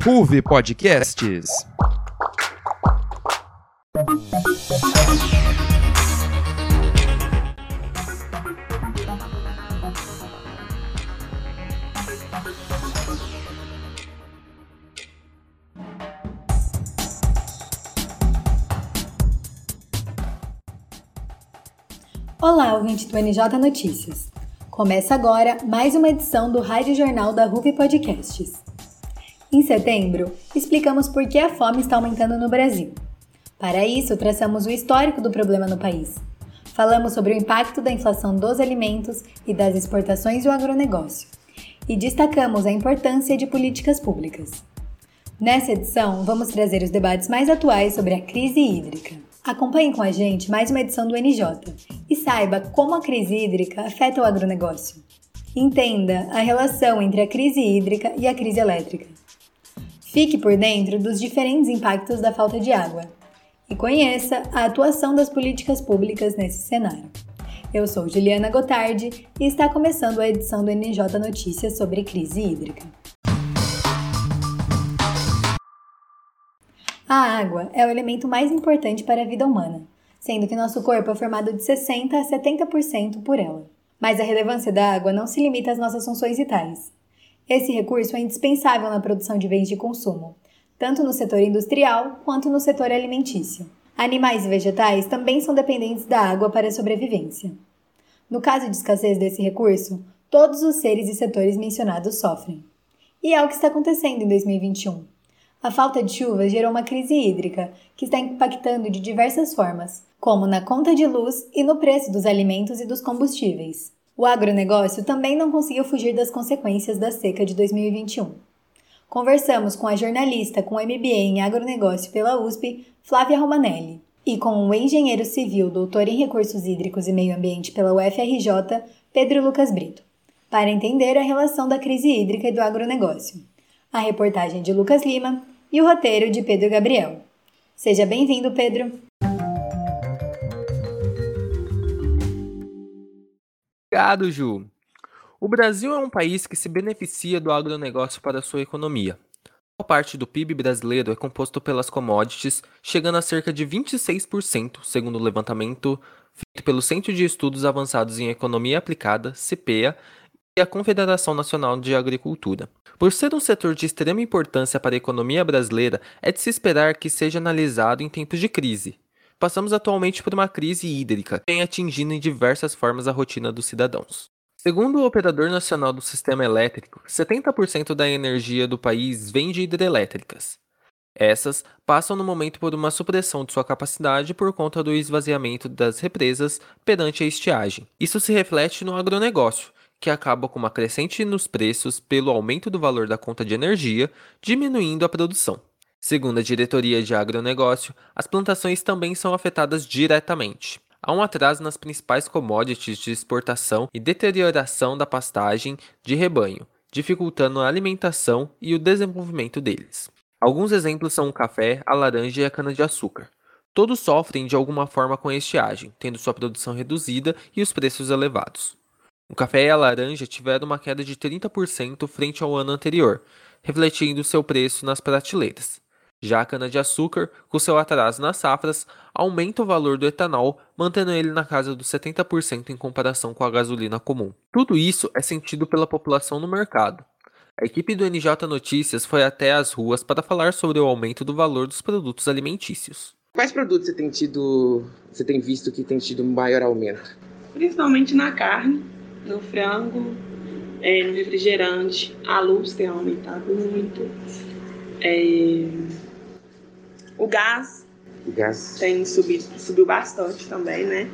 RUV Podcasts. Olá, ouvinte do NJ Notícias. Começa agora mais uma edição do Rádio Jornal da RUV Podcasts. Em setembro, explicamos por que a fome está aumentando no Brasil. Para isso, traçamos o histórico do problema no país. Falamos sobre o impacto da inflação dos alimentos e das exportações do agronegócio. E destacamos a importância de políticas públicas. Nessa edição, vamos trazer os debates mais atuais sobre a crise hídrica. Acompanhe com a gente mais uma edição do NJ e saiba como a crise hídrica afeta o agronegócio. Entenda a relação entre a crise hídrica e a crise elétrica. Fique por dentro dos diferentes impactos da falta de água e conheça a atuação das políticas públicas nesse cenário. Eu sou Juliana Gotardi e está começando a edição do NJ Notícias sobre crise hídrica. A água é o elemento mais importante para a vida humana, sendo que nosso corpo é formado de 60 a 70% por ela. Mas a relevância da água não se limita às nossas funções vitais. Esse recurso é indispensável na produção de bens de consumo, tanto no setor industrial quanto no setor alimentício. Animais e vegetais também são dependentes da água para a sobrevivência. No caso de escassez desse recurso, todos os seres e setores mencionados sofrem. E é o que está acontecendo em 2021. A falta de chuva gerou uma crise hídrica, que está impactando de diversas formas, como na conta de luz e no preço dos alimentos e dos combustíveis. O agronegócio também não conseguiu fugir das consequências da seca de 2021. Conversamos com a jornalista com MBA em agronegócio pela USP, Flávia Romanelli, e com o engenheiro civil doutor em recursos hídricos e meio ambiente pela UFRJ, Pedro Lucas Brito, para entender a relação da crise hídrica e do agronegócio. A reportagem de Lucas Lima e o roteiro de Pedro Gabriel. Seja bem-vindo, Pedro! Obrigado, Ju. O Brasil é um país que se beneficia do agronegócio para sua economia. Boa parte do PIB brasileiro é composto pelas commodities, chegando a cerca de 26%, segundo o levantamento feito pelo Centro de Estudos Avançados em Economia Aplicada, CPEA, e a Confederação Nacional de Agricultura. Por ser um setor de extrema importância para a economia brasileira, é de se esperar que seja analisado em tempos de crise. Passamos atualmente por uma crise hídrica, que vem atingindo em diversas formas a rotina dos cidadãos. Segundo o Operador Nacional do Sistema Elétrico, 70% da energia do país vem de hidrelétricas. Essas passam no momento por uma supressão de sua capacidade por conta do esvaziamento das represas perante a estiagem. Isso se reflete no agronegócio, que acaba com uma crescente nos preços pelo aumento do valor da conta de energia, diminuindo a produção. Segundo a diretoria de agronegócio, as plantações também são afetadas diretamente. Há um atraso nas principais commodities de exportação e deterioração da pastagem de rebanho, dificultando a alimentação e o desenvolvimento deles. Alguns exemplos são o café, a laranja e a cana-de-açúcar. Todos sofrem de alguma forma com a estiagem, tendo sua produção reduzida e os preços elevados. O café e a laranja tiveram uma queda de 30% frente ao ano anterior, refletindo seu preço nas prateleiras. Já a cana-de-açúcar, com seu atraso nas safras, aumenta o valor do etanol, mantendo ele na casa dos 70% em comparação com a gasolina comum. Tudo isso é sentido pela população no mercado. A equipe do NJ Notícias foi até as ruas para falar sobre o aumento do valor dos produtos alimentícios. Quais produtos você tem tido, você tem visto que tem tido maior aumento? Principalmente na carne, no frango, é, no refrigerante. A luz tem aumentado muito. É, o gás, o gás tem subido, subiu bastante também, né?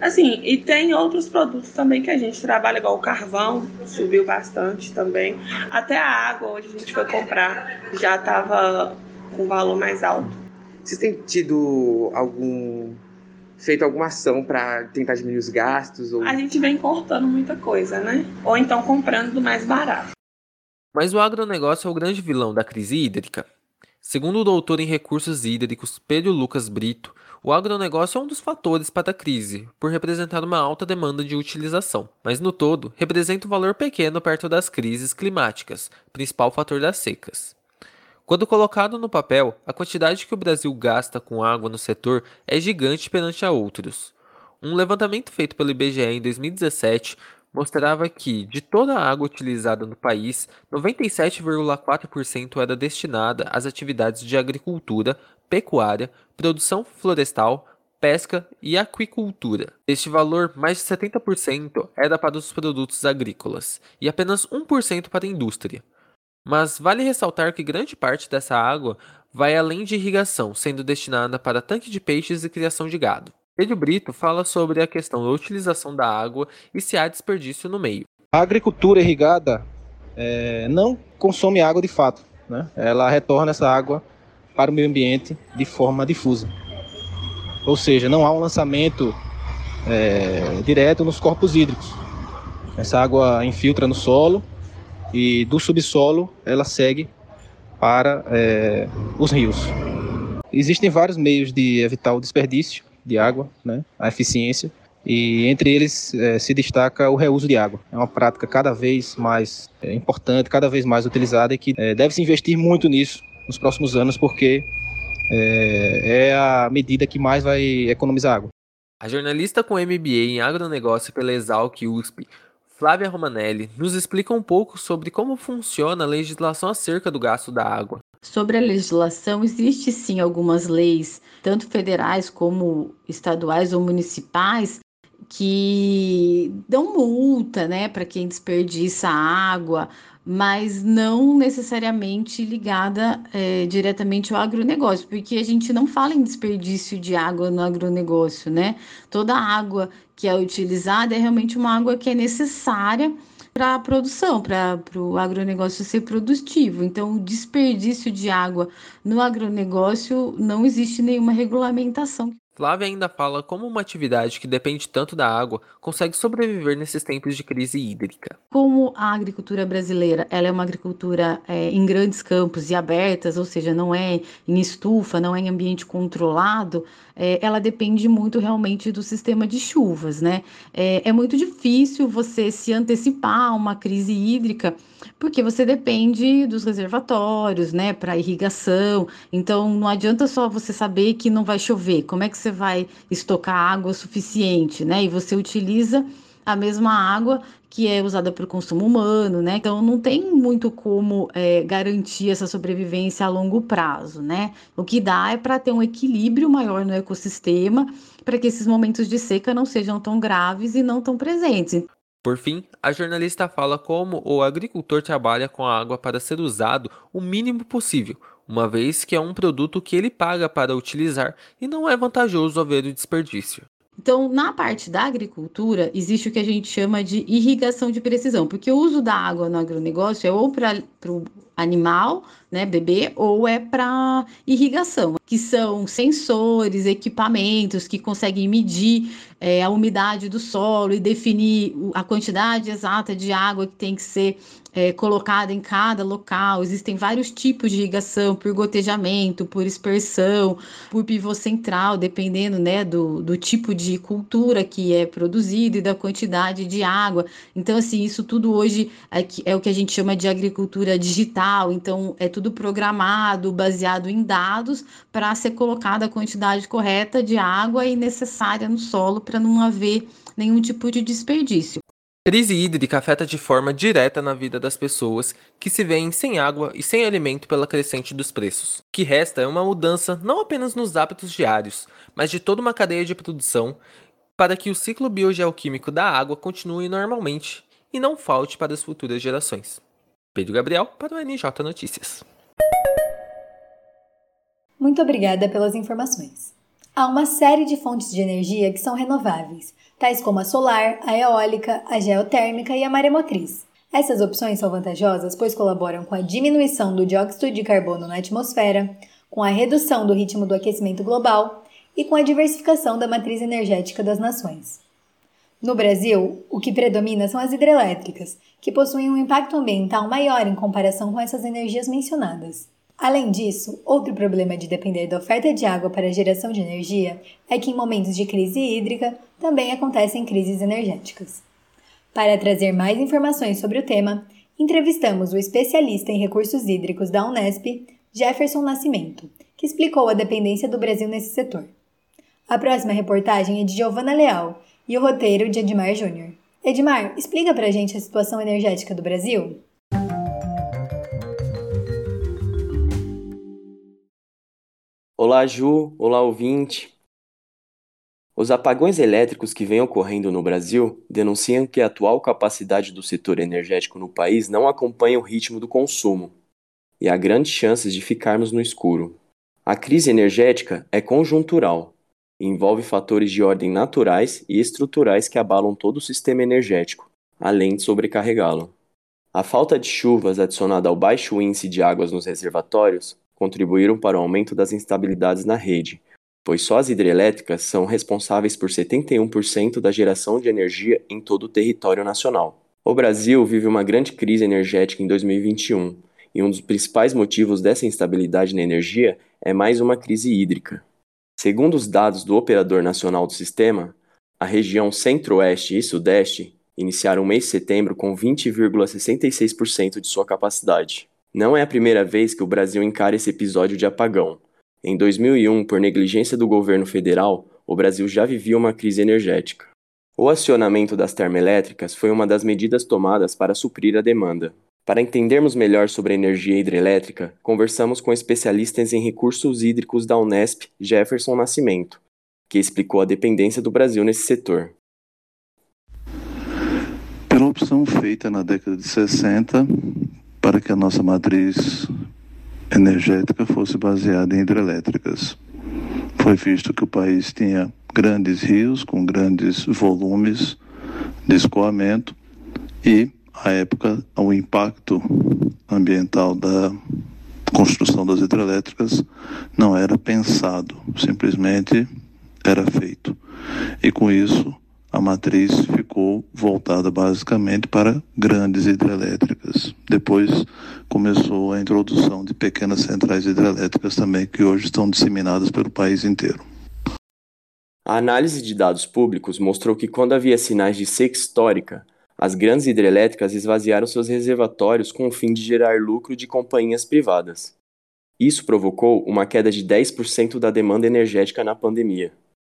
Assim, e tem outros produtos também que a gente trabalha, igual o carvão, subiu bastante também. Até a água, hoje a gente foi comprar, já estava com valor mais alto. Vocês têm tido algum feito alguma ação para tentar diminuir os gastos? Ou... A gente vem cortando muita coisa, né? Ou então comprando do mais barato. Mas o agronegócio é o grande vilão da crise hídrica. Segundo o doutor em recursos hídricos Pedro Lucas Brito, o agronegócio é um dos fatores para a crise, por representar uma alta demanda de utilização, mas no todo representa um valor pequeno perto das crises climáticas, principal fator das secas. Quando colocado no papel, a quantidade que o Brasil gasta com água no setor é gigante perante a outros. Um levantamento feito pelo IBGE em 2017 mostrava que, de toda a água utilizada no país, 97,4% era destinada às atividades de agricultura, pecuária, produção florestal, pesca e aquicultura. Este valor, mais de 70%, era para os produtos agrícolas e apenas 1% para a indústria. Mas vale ressaltar que grande parte dessa água vai além de irrigação, sendo destinada para tanque de peixes e criação de gado. Pedro Brito fala sobre a questão da utilização da água e se há desperdício no meio. A agricultura irrigada é, não consome água de fato, né? ela retorna essa água para o meio ambiente de forma difusa. Ou seja, não há um lançamento é, direto nos corpos hídricos. Essa água infiltra no solo e do subsolo ela segue para é, os rios. Existem vários meios de evitar o desperdício de água, né, a eficiência, e entre eles é, se destaca o reuso de água. É uma prática cada vez mais é, importante, cada vez mais utilizada e que é, deve se investir muito nisso nos próximos anos, porque é, a medida que mais vai economizar água. A jornalista com MBA em agronegócio pela Exalc USP, Flávia Romanelli, nos explica um pouco sobre como funciona a legislação acerca do gasto da água. Sobre a legislação, existe sim algumas leis, tanto federais como estaduais ou municipais, que dão multa, né, para quem desperdiça água, mas não necessariamente ligada é, diretamente ao agronegócio, porque a gente não fala em desperdício de água no agronegócio, né? Toda água que é utilizada é realmente uma água que é necessária para a produção, para o agronegócio ser produtivo. Então, o desperdício de água no agronegócio não existe nenhuma regulamentação. Flávia ainda fala como uma atividade que depende tanto da água consegue sobreviver nesses tempos de crise hídrica. Como a agricultura brasileira ela é uma agricultura é, em grandes campos e abertas, ou seja, não é em estufa, não é em ambiente controlado, é, ela depende muito realmente do sistema de chuvas, né? É, é muito difícil você se antecipar a uma crise hídrica porque você depende dos reservatórios, né, para irrigação. Então não adianta só você saber que não vai chover. Como é que você vai estocar água suficiente, né? E você utiliza a mesma água que é usada para o consumo humano, né? Então não tem muito como é, garantir essa sobrevivência a longo prazo, né? O que dá é para ter um equilíbrio maior no ecossistema, para que esses momentos de seca não sejam tão graves e não tão presentes. Por fim, a jornalista fala como o agricultor trabalha com a água para ser usado o mínimo possível, uma vez que é um produto que ele paga para utilizar e não é vantajoso haver o desperdício. Então, na parte da agricultura, existe o que a gente chama de irrigação de precisão, porque o uso da água no agronegócio é ou para animal, né, bebê, ou é para irrigação, que são sensores, equipamentos que conseguem medir é, a umidade do solo e definir a quantidade exata de água que tem que ser é, colocada em cada local. Existem vários tipos de irrigação, por gotejamento, por dispersão, por pivô central, dependendo né, do, do tipo de cultura que é produzido e da quantidade de água. Então, assim, isso tudo hoje é, é o que a gente chama de agricultura digital. Então, é tudo programado, baseado em dados, para ser colocada a quantidade correta de água e necessária no solo para não haver nenhum tipo de desperdício. Crise hídrica afeta de forma direta na vida das pessoas que se veem sem água e sem alimento pela crescente dos preços. O que resta é uma mudança não apenas nos hábitos diários, mas de toda uma cadeia de produção para que o ciclo biogeoquímico da água continue normalmente e não falte para as futuras gerações. Pedro Gabriel para o NJ Notícias. Muito obrigada pelas informações. Há uma série de fontes de energia que são renováveis tais como a solar, a eólica, a geotérmica e a maremotriz. Essas opções são vantajosas pois colaboram com a diminuição do dióxido de carbono na atmosfera, com a redução do ritmo do aquecimento global e com a diversificação da matriz energética das nações. No Brasil, o que predomina são as hidrelétricas, que possuem um impacto ambiental maior em comparação com essas energias mencionadas. Além disso, outro problema de depender da oferta de água para a geração de energia é que em momentos de crise hídrica também acontecem crises energéticas. Para trazer mais informações sobre o tema, entrevistamos o especialista em recursos hídricos da Unesp, Jefferson Nascimento, que explicou a dependência do Brasil nesse setor. A próxima reportagem é de Giovana Leal e o roteiro de Edmar Júnior. Edmar, explica pra gente a situação energética do Brasil. Olá, Ju. Olá, ouvinte. Os apagões elétricos que vêm ocorrendo no Brasil denunciam que a atual capacidade do setor energético no país não acompanha o ritmo do consumo e há grandes chances de ficarmos no escuro. A crise energética é conjuntural envolve fatores de ordem naturais e estruturais que abalam todo o sistema energético, além de sobrecarregá-lo. A falta de chuvas adicionada ao baixo índice de águas nos reservatórios contribuíram para o aumento das instabilidades na rede, pois só as hidrelétricas são responsáveis por 71% da geração de energia em todo o território nacional. O Brasil vive uma grande crise energética em 2021, e um dos principais motivos dessa instabilidade na energia é mais uma crise hídrica. Segundo os dados do Operador Nacional do Sistema, a região Centro-Oeste e Sudeste iniciaram o mês de setembro com 20,66% de sua capacidade. Não é a primeira vez que o Brasil encara esse episódio de apagão, em 2001, por negligência do governo federal, o Brasil já vivia uma crise energética. O acionamento das termoelétricas foi uma das medidas tomadas para suprir a demanda. Para entendermos melhor sobre a energia hidrelétrica, conversamos com especialistas em recursos hídricos da Unesp, Jefferson Nascimento, que explicou a dependência do Brasil nesse setor. Pela opção feita na década de 60 para que a nossa matriz energética fosse baseada em hidrelétricas. Foi visto que o país tinha grandes rios com grandes volumes de escoamento e, à época, o impacto ambiental da construção das hidrelétricas não era pensado, simplesmente era feito. E com isso, a matriz ficou voltada basicamente para grandes hidrelétricas. Depois começou a introdução de pequenas centrais hidrelétricas também, que hoje estão disseminadas pelo país inteiro. A análise de dados públicos mostrou que quando havia sinais de seca histórica, as grandes hidrelétricas esvaziaram seus reservatórios com o fim de gerar lucro de companhias privadas. Isso provocou uma queda de 10% da demanda energética na pandemia.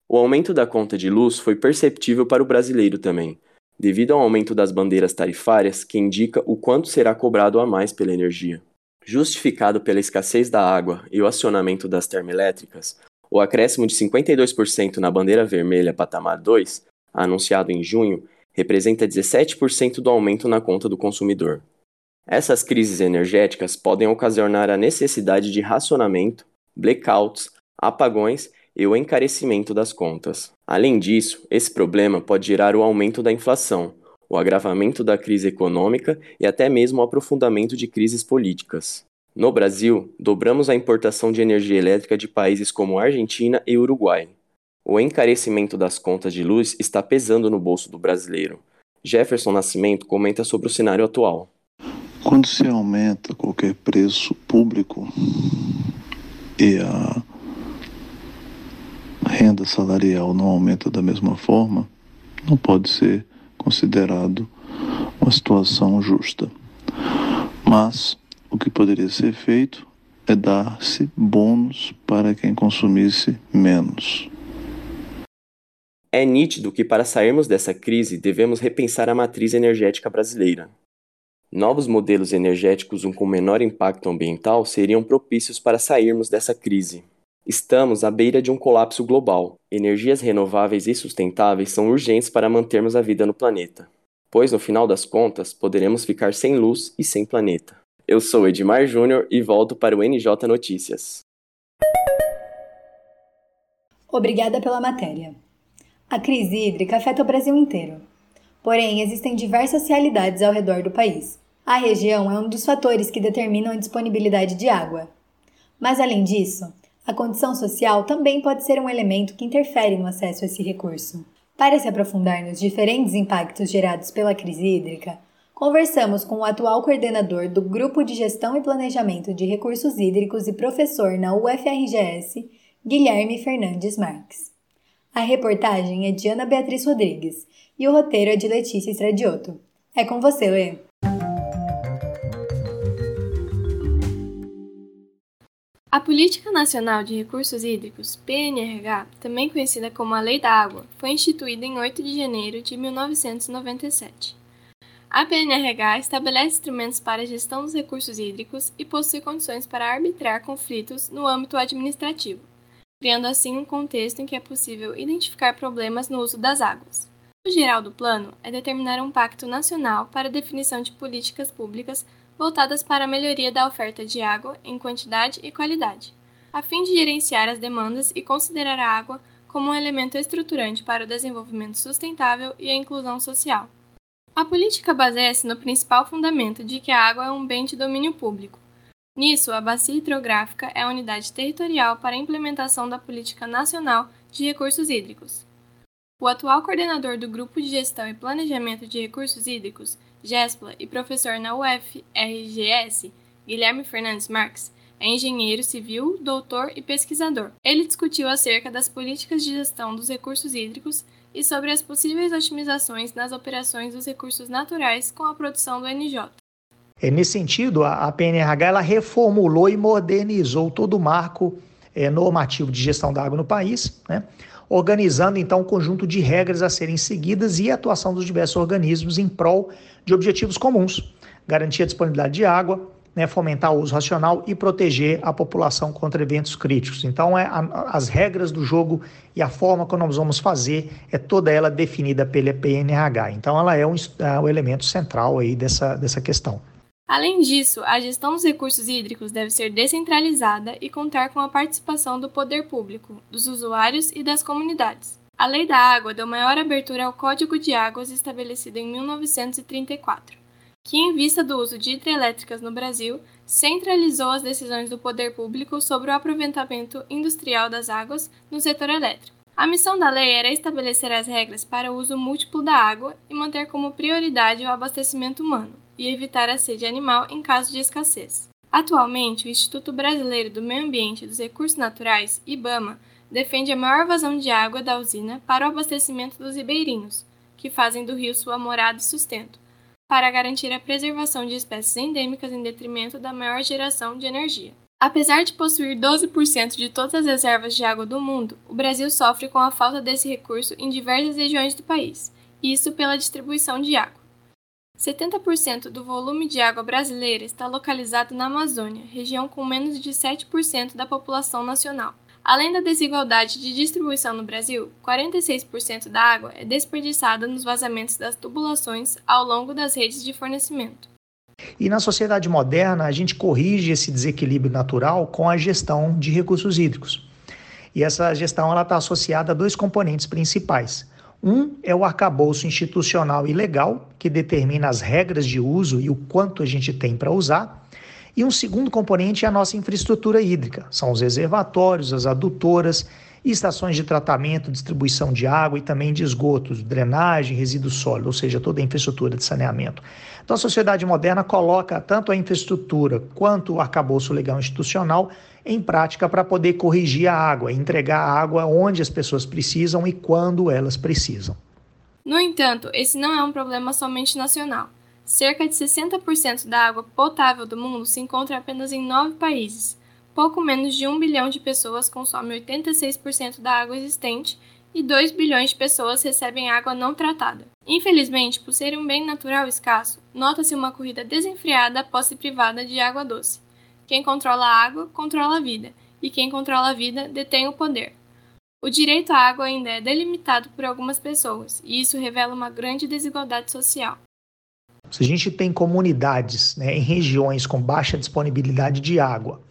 O aumento da conta de luz foi perceptível para o brasileiro também, devido ao aumento das bandeiras tarifárias que indica o quanto será cobrado a mais pela energia. Justificado pela escassez da água e o acionamento das termoelétricas, o acréscimo de 52% na bandeira vermelha patamar 2, anunciado em junho, representa 17% do aumento na conta do consumidor. Essas crises energéticas podem ocasionar a necessidade de racionamento, blackouts, apagões e o encarecimento das contas. Além disso, esse problema pode gerar o aumento da inflação, o agravamento da crise econômica e até mesmo o aprofundamento de crises políticas. No Brasil, dobramos a importação de energia elétrica de países como Argentina e Uruguai. O encarecimento das contas de luz está pesando no bolso do brasileiro. Jefferson Nascimento comenta sobre o cenário atual. Quando se aumenta qualquer preço público e a renda salarial não aumenta da mesma forma, não pode ser considerado uma situação justa. Mas o que poderia ser feito é dar-se bônus para quem consumisse menos. É nítido que para sairmos dessa crise devemos repensar a matriz energética brasileira. Novos modelos energéticos com menor impacto ambiental seriam propícios para sairmos dessa crise. Estamos à beira de um colapso global. Energias renováveis e sustentáveis são urgentes para mantermos a vida no planeta, pois no final das contas poderemos ficar sem luz e sem planeta. Eu sou Edmar Júnior e volto para o NJ Notícias. Obrigada pela matéria. A crise hídrica afeta o Brasil inteiro. Porém, existem diversas realidades ao redor do país. A região é um dos fatores que determinam a disponibilidade de água. Mas, além disso, a condição social também pode ser um elemento que interfere no acesso a esse recurso. Para se aprofundar nos diferentes impactos gerados pela crise hídrica, Conversamos com o atual coordenador do Grupo de Gestão e Planejamento de Recursos Hídricos e professor na UFRGS, Guilherme Fernandes Marques. A reportagem é de Ana Beatriz Rodrigues e o roteiro é de Letícia Estradioto. É com você, Lê. A Política Nacional de Recursos Hídricos, PNRH, também conhecida como a Lei da Água, foi instituída em 8 de janeiro de 1997. A PNRH estabelece instrumentos para a gestão dos recursos hídricos e possui condições para arbitrar conflitos no âmbito administrativo, criando assim um contexto em que é possível identificar problemas no uso das águas. O geral do plano é determinar um pacto nacional para definição de políticas públicas voltadas para a melhoria da oferta de água em quantidade e qualidade, a fim de gerenciar as demandas e considerar a água como um elemento estruturante para o desenvolvimento sustentável e a inclusão social. A política baseia-se no principal fundamento de que a água é um bem de domínio público. Nisso, a Bacia Hidrográfica é a unidade territorial para a implementação da Política Nacional de Recursos Hídricos. O atual coordenador do Grupo de Gestão e Planejamento de Recursos Hídricos, GESPLA, e professor na UFRGS, Guilherme Fernandes Marques, é engenheiro civil, doutor e pesquisador. Ele discutiu acerca das políticas de gestão dos recursos hídricos e sobre as possíveis otimizações nas operações dos recursos naturais com a produção do NJ. É, nesse sentido, a, a PNRH ela reformulou e modernizou todo o marco é, normativo de gestão da água no país, né? organizando então um conjunto de regras a serem seguidas e a atuação dos diversos organismos em prol de objetivos comuns, garantir a disponibilidade de água, né, fomentar o uso racional e proteger a população contra eventos críticos. Então, é a, as regras do jogo e a forma como nós vamos fazer é toda ela definida pela PNRH. Então, ela é um, é um elemento central aí dessa, dessa questão. Além disso, a gestão dos recursos hídricos deve ser descentralizada e contar com a participação do poder público, dos usuários e das comunidades. A Lei da Água deu maior abertura ao Código de Águas estabelecido em 1934 que, em vista do uso de hidrelétricas no Brasil, centralizou as decisões do poder público sobre o aproveitamento industrial das águas no setor elétrico. A missão da lei era estabelecer as regras para o uso múltiplo da água e manter como prioridade o abastecimento humano, e evitar a sede animal em caso de escassez. Atualmente, o Instituto Brasileiro do Meio Ambiente e dos Recursos Naturais, IBAMA, defende a maior vazão de água da usina para o abastecimento dos ribeirinhos, que fazem do rio sua morada e sustento, para garantir a preservação de espécies endêmicas em detrimento da maior geração de energia. Apesar de possuir 12% de todas as reservas de água do mundo, o Brasil sofre com a falta desse recurso em diversas regiões do país, isso pela distribuição de água. 70% do volume de água brasileira está localizado na Amazônia, região com menos de 7% da população nacional. Além da desigualdade de distribuição no Brasil, 46% da água é desperdiçada nos vazamentos das tubulações ao longo das redes de fornecimento. E na sociedade moderna, a gente corrige esse desequilíbrio natural com a gestão de recursos hídricos. E essa gestão está associada a dois componentes principais. Um é o arcabouço institucional e legal, que determina as regras de uso e o quanto a gente tem para usar. E um segundo componente é a nossa infraestrutura hídrica, são os reservatórios, as adutoras, estações de tratamento, distribuição de água e também de esgotos, drenagem, resíduo sólido, ou seja, toda a infraestrutura de saneamento. Então, a sociedade moderna coloca tanto a infraestrutura quanto o arcabouço legal institucional em prática para poder corrigir a água, entregar a água onde as pessoas precisam e quando elas precisam. No entanto, esse não é um problema somente nacional. Cerca de 60% da água potável do mundo se encontra apenas em nove países. Pouco menos de 1 bilhão de pessoas consomem 86% da água existente e 2 bilhões de pessoas recebem água não tratada. Infelizmente, por ser um bem natural escasso, nota-se uma corrida desenfreada à posse privada de água doce. Quem controla a água, controla a vida, e quem controla a vida detém o poder. O direito à água ainda é delimitado por algumas pessoas, e isso revela uma grande desigualdade social. Se a gente tem comunidades né, em regiões com baixa disponibilidade de água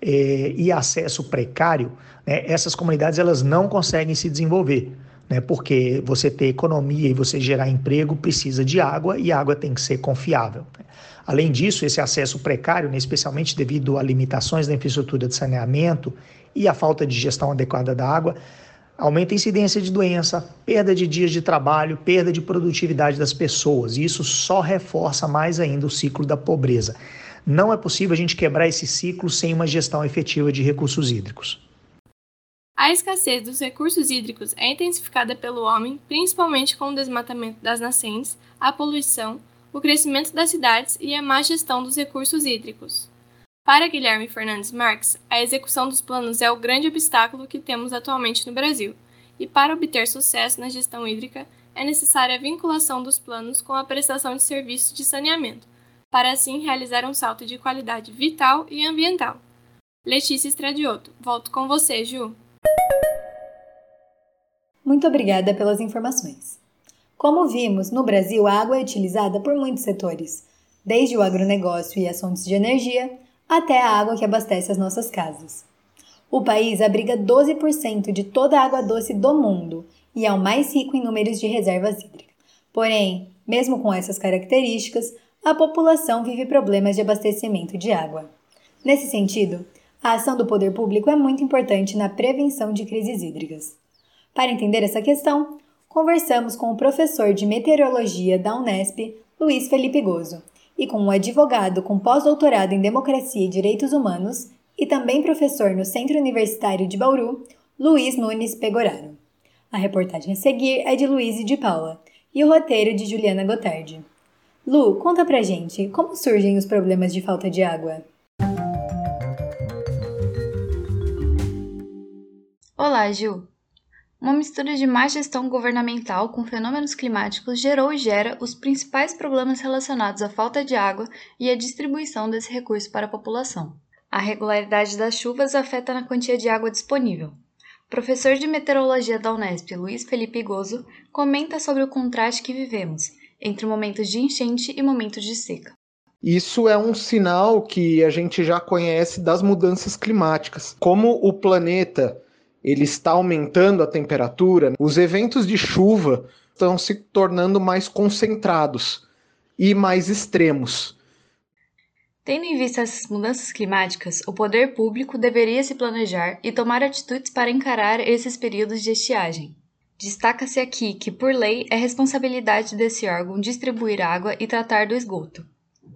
é, e acesso precário, né, essas comunidades elas não conseguem se desenvolver. Né, porque você ter economia e você gerar emprego precisa de água e água tem que ser confiável. Né. Além disso, esse acesso precário, né, especialmente devido a limitações da infraestrutura de saneamento e a falta de gestão adequada da água, Aumenta a incidência de doença, perda de dias de trabalho, perda de produtividade das pessoas, e isso só reforça mais ainda o ciclo da pobreza. Não é possível a gente quebrar esse ciclo sem uma gestão efetiva de recursos hídricos. A escassez dos recursos hídricos é intensificada pelo homem, principalmente com o desmatamento das nascentes, a poluição, o crescimento das cidades e a má gestão dos recursos hídricos. Para Guilherme Fernandes Marques, a execução dos planos é o grande obstáculo que temos atualmente no Brasil, e para obter sucesso na gestão hídrica é necessária a vinculação dos planos com a prestação de serviços de saneamento, para assim realizar um salto de qualidade vital e ambiental. Letícia Estradioto, volto com você, Ju. Muito obrigada pelas informações. Como vimos, no Brasil a água é utilizada por muitos setores, desde o agronegócio e as fontes de energia até a água que abastece as nossas casas. O país abriga 12% de toda a água doce do mundo e é o mais rico em números de reservas hídricas. Porém, mesmo com essas características, a população vive problemas de abastecimento de água. Nesse sentido, a ação do poder público é muito importante na prevenção de crises hídricas. Para entender essa questão, conversamos com o professor de meteorologia da Unesp, Luiz Felipe Gozo, e com um advogado com pós-doutorado em Democracia e Direitos Humanos e também professor no Centro Universitário de Bauru, Luiz Nunes Pegoraro. A reportagem a seguir é de Luiz e de Paula e o roteiro de Juliana Gotardi. Lu, conta pra gente como surgem os problemas de falta de água. Olá, Ju. Uma mistura de má gestão governamental com fenômenos climáticos gerou e gera os principais problemas relacionados à falta de água e à distribuição desse recurso para a população. A regularidade das chuvas afeta na quantia de água disponível. Professor de meteorologia da Unesp, Luiz Felipe Gozo, comenta sobre o contraste que vivemos entre momentos de enchente e momentos de seca. Isso é um sinal que a gente já conhece das mudanças climáticas. Como o planeta ele está aumentando a temperatura, os eventos de chuva estão se tornando mais concentrados e mais extremos. Tendo em vista essas mudanças climáticas, o poder público deveria se planejar e tomar atitudes para encarar esses períodos de estiagem. Destaca-se aqui que, por lei, é responsabilidade desse órgão distribuir água e tratar do esgoto,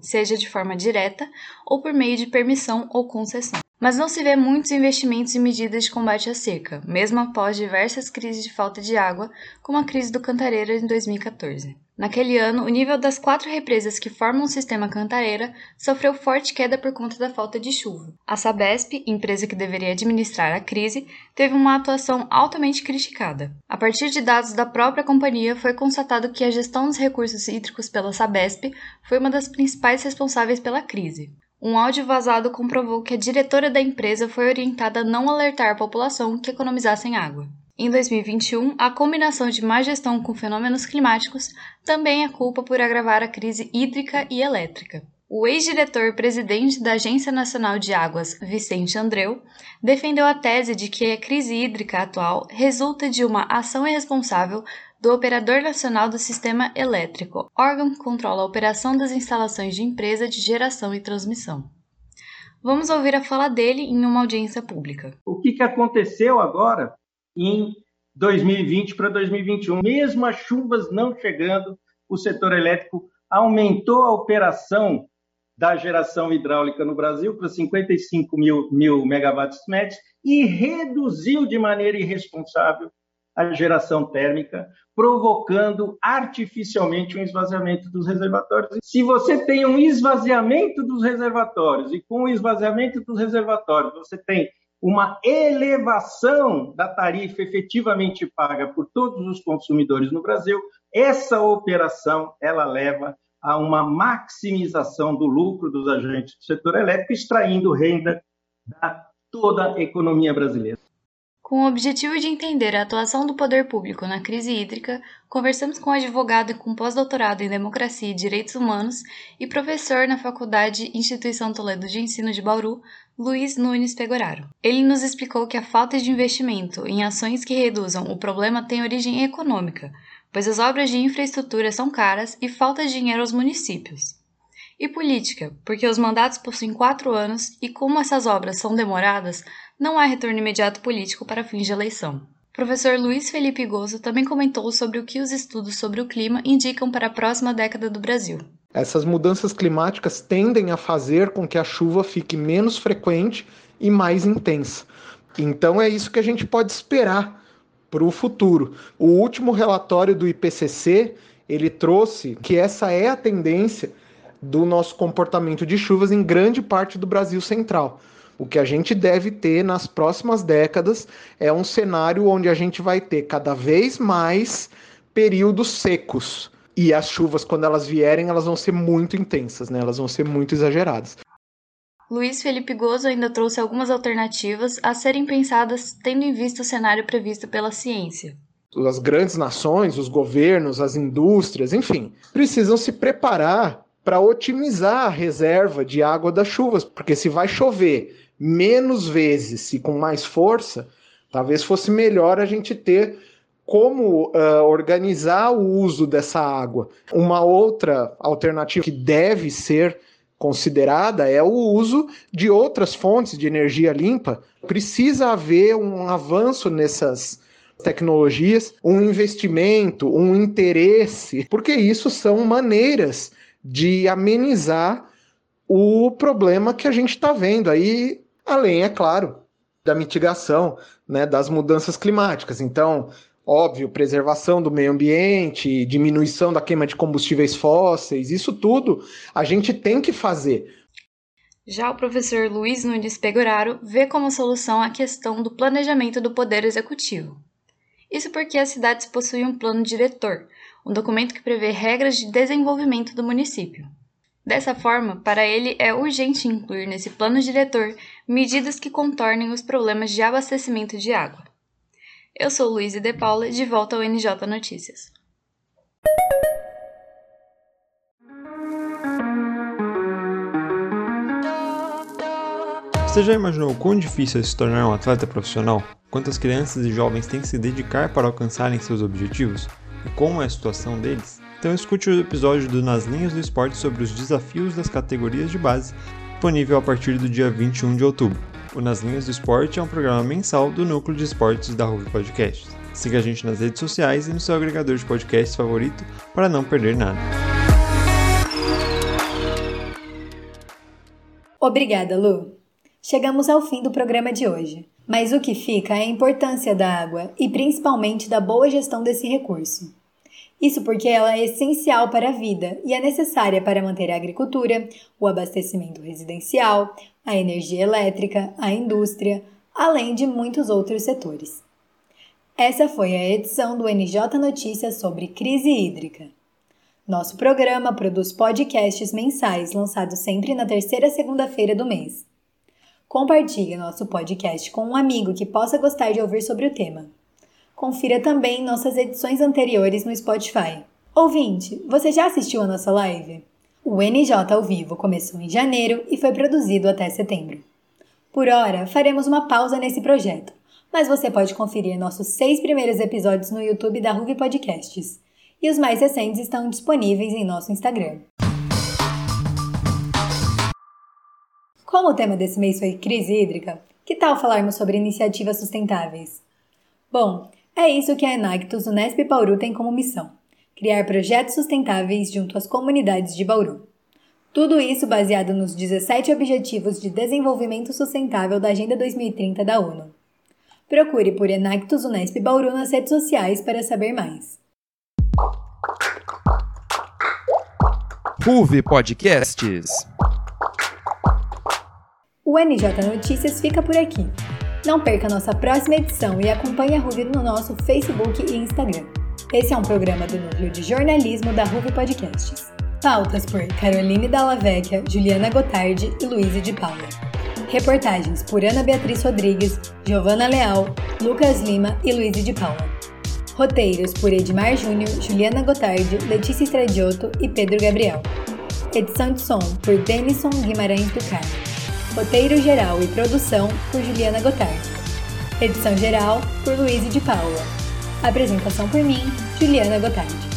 seja de forma direta ou por meio de permissão ou concessão. Mas não se vê muitos investimentos em medidas de combate à seca, mesmo após diversas crises de falta de água, como a crise do Cantareira em 2014. Naquele ano, o nível das quatro represas que formam o sistema Cantareira sofreu forte queda por conta da falta de chuva. A Sabesp, empresa que deveria administrar a crise, teve uma atuação altamente criticada. A partir de dados da própria companhia, foi constatado que a gestão dos recursos hídricos pela Sabesp foi uma das principais responsáveis pela crise. Um áudio vazado comprovou que a diretora da empresa foi orientada a não alertar a população que economizassem água. Em 2021, a combinação de má gestão com fenômenos climáticos também é culpa por agravar a crise hídrica e elétrica. O ex-diretor-presidente da Agência Nacional de Águas, Vicente Andreu, defendeu a tese de que a crise hídrica atual resulta de uma ação irresponsável do Operador Nacional do Sistema Elétrico, órgão que controla a operação das instalações de empresa de geração e transmissão. Vamos ouvir a fala dele em uma audiência pública. O que, que aconteceu agora em 2020 para 2021? Mesmo as chuvas não chegando, o setor elétrico aumentou a operação da geração hidráulica no Brasil para 55 mil, mil megawatts médios e reduziu de maneira irresponsável a geração térmica, provocando artificialmente um esvaziamento dos reservatórios. Se você tem um esvaziamento dos reservatórios e com o esvaziamento dos reservatórios você tem uma elevação da tarifa efetivamente paga por todos os consumidores no Brasil, essa operação ela leva a uma maximização do lucro dos agentes do setor elétrico, extraindo renda da toda a economia brasileira. Com o objetivo de entender a atuação do poder público na crise hídrica, conversamos com um advogado com pós-doutorado em Democracia e Direitos Humanos e professor na Faculdade Instituição Toledo de Ensino de Bauru, Luiz Nunes Pegoraro. Ele nos explicou que a falta de investimento em ações que reduzam o problema tem origem econômica, pois as obras de infraestrutura são caras e falta dinheiro aos municípios. E política, porque os mandatos possuem quatro anos e, como essas obras são demoradas, não há retorno imediato político para fins de eleição. O professor Luiz Felipe Gozo também comentou sobre o que os estudos sobre o clima indicam para a próxima década do Brasil. Essas mudanças climáticas tendem a fazer com que a chuva fique menos frequente e mais intensa. Então é isso que a gente pode esperar para o futuro. O último relatório do IPCC ele trouxe que essa é a tendência do nosso comportamento de chuvas em grande parte do Brasil central. O que a gente deve ter nas próximas décadas é um cenário onde a gente vai ter cada vez mais períodos secos. E as chuvas, quando elas vierem, elas vão ser muito intensas, né? Elas vão ser muito exageradas. Luiz Felipe Gozo ainda trouxe algumas alternativas a serem pensadas tendo em vista o cenário previsto pela ciência. As grandes nações, os governos, as indústrias, enfim, precisam se preparar para otimizar a reserva de água das chuvas, porque se vai chover menos vezes e com mais força, talvez fosse melhor a gente ter como uh, organizar o uso dessa água. Uma outra alternativa que deve ser considerada é o uso de outras fontes de energia limpa. Precisa haver um avanço nessas tecnologias, um investimento, um interesse, porque isso são maneiras de amenizar o problema que a gente está vendo aí, além, é claro, da mitigação né, das mudanças climáticas. Então, óbvio, preservação do meio ambiente, diminuição da queima de combustíveis fósseis, isso tudo a gente tem que fazer. Já o professor Luiz Nunes Pegoraro vê como solução a questão do planejamento do Poder Executivo. Isso porque as cidades possuem um plano diretor, um documento que prevê regras de desenvolvimento do município. Dessa forma, para ele é urgente incluir nesse plano diretor medidas que contornem os problemas de abastecimento de água. Eu sou Luísa De Paula, de volta ao NJ Notícias. Você já imaginou quão difícil é se tornar um atleta profissional? Quantas crianças e jovens têm que se dedicar para alcançarem seus objetivos? E como é a situação deles? Então escute o episódio do Nas Linhas do Esporte sobre os desafios das categorias de base, disponível a partir do dia 21 de outubro. O Nas Linhas do Esporte é um programa mensal do Núcleo de Esportes da Ruve Podcasts. Siga a gente nas redes sociais e no seu agregador de podcasts favorito para não perder nada. Obrigada, Lu. Chegamos ao fim do programa de hoje. Mas o que fica é a importância da água e principalmente da boa gestão desse recurso. Isso porque ela é essencial para a vida e é necessária para manter a agricultura, o abastecimento residencial, a energia elétrica, a indústria, além de muitos outros setores. Essa foi a edição do NJ Notícias sobre crise hídrica. Nosso programa produz podcasts mensais lançados sempre na terceira segunda-feira do mês. Compartilhe nosso podcast com um amigo que possa gostar de ouvir sobre o tema. Confira também nossas edições anteriores no Spotify. Ouvinte, você já assistiu a nossa live? O NJ ao vivo começou em janeiro e foi produzido até setembro. Por hora, faremos uma pausa nesse projeto, mas você pode conferir nossos seis primeiros episódios no YouTube da Ruve Podcasts. E os mais recentes estão disponíveis em nosso Instagram. Como o tema desse mês foi crise hídrica, que tal falarmos sobre iniciativas sustentáveis? Bom, é isso que a Enactus Unesp Bauru tem como missão: criar projetos sustentáveis junto às comunidades de Bauru. Tudo isso baseado nos 17 Objetivos de Desenvolvimento Sustentável da Agenda 2030 da ONU. Procure por Enactus Unesp Bauru nas redes sociais para saber mais. RUV Podcasts o NJ Notícias fica por aqui. Não perca nossa próxima edição e acompanhe a Ruve no nosso Facebook e Instagram. Esse é um programa do Núcleo de Jornalismo da Ruve Podcasts. Pautas por Caroline Dallavecchia, Juliana Gotardi e Luísa de Paula. Reportagens por Ana Beatriz Rodrigues, Giovana Leal, Lucas Lima e Luísa de Paula. Roteiros por Edmar Júnior, Juliana Gotardi, Letícia Estradioto e Pedro Gabriel. Edição de som por Denison Guimarães do Carmo. Roteiro geral e produção por Juliana Gotardi. Edição geral por Luiz de Paula. Apresentação por mim, Juliana Gotardi.